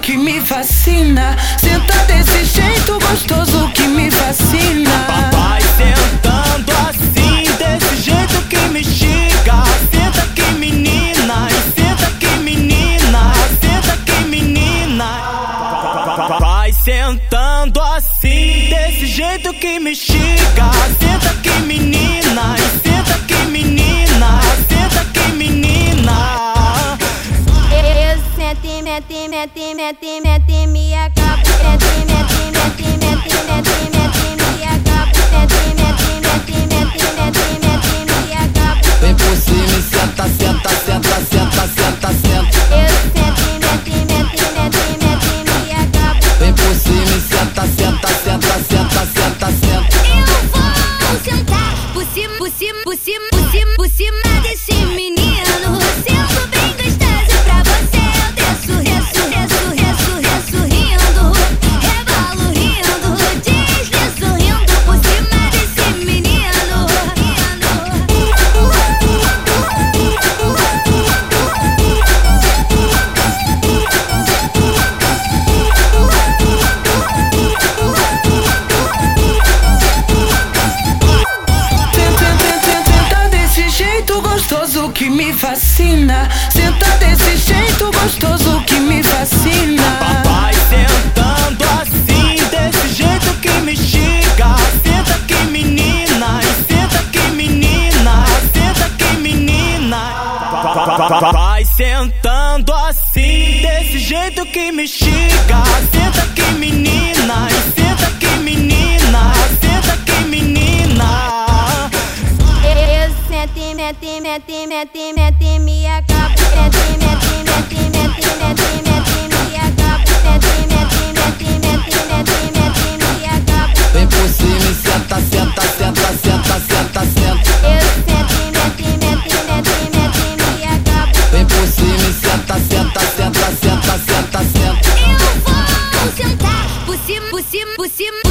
que me fascina. Senta desse jeito gostoso que me fascina. Vai sentando assim, desse jeito que me xiga. Senta aqui, menina, senta aqui, menina, senta aqui, menina. Vai sentando assim, desse jeito que me xiga. Senta aqui, menina, senta aqui, menina, mete, mete, mete, mete, me acabo. Mete, mete, mete, mete, mete, mete, me acabo. Mete, mete, mete, mete, mete, mete, me acabo. Vem por cima e senta, senta, senta, senta, senta, senta. Eu sento, mete, mete, mete, mete, me acabo. Vem por cima e senta, senta, senta, senta, senta, senta. Eu vou sentar por cima, por cima, por cima, que me fascina. Senta desse jeito gostoso que me fascina. Vai sentando assim, desse jeito que me xiga. Senta aqui, menina, senta aqui, menina, senta aqui, menina. Vai sentando assim, desse jeito que me xiga. Senta aqui, menina, mete, mete, mete, mete, me acaba. Mete, mete, mete, mete, mete, mete, me acaba. Mete, mete, mete, mete, mete, mete, me acaba. Vem por cima, senta, senta, senta, senta, senta, senta. Eu sento, mete, mete, mete, mete, me acaba. Vem por cima, senta, senta, senta, senta, senta, senta. Eu vou sentar por cima, por cima, por cima.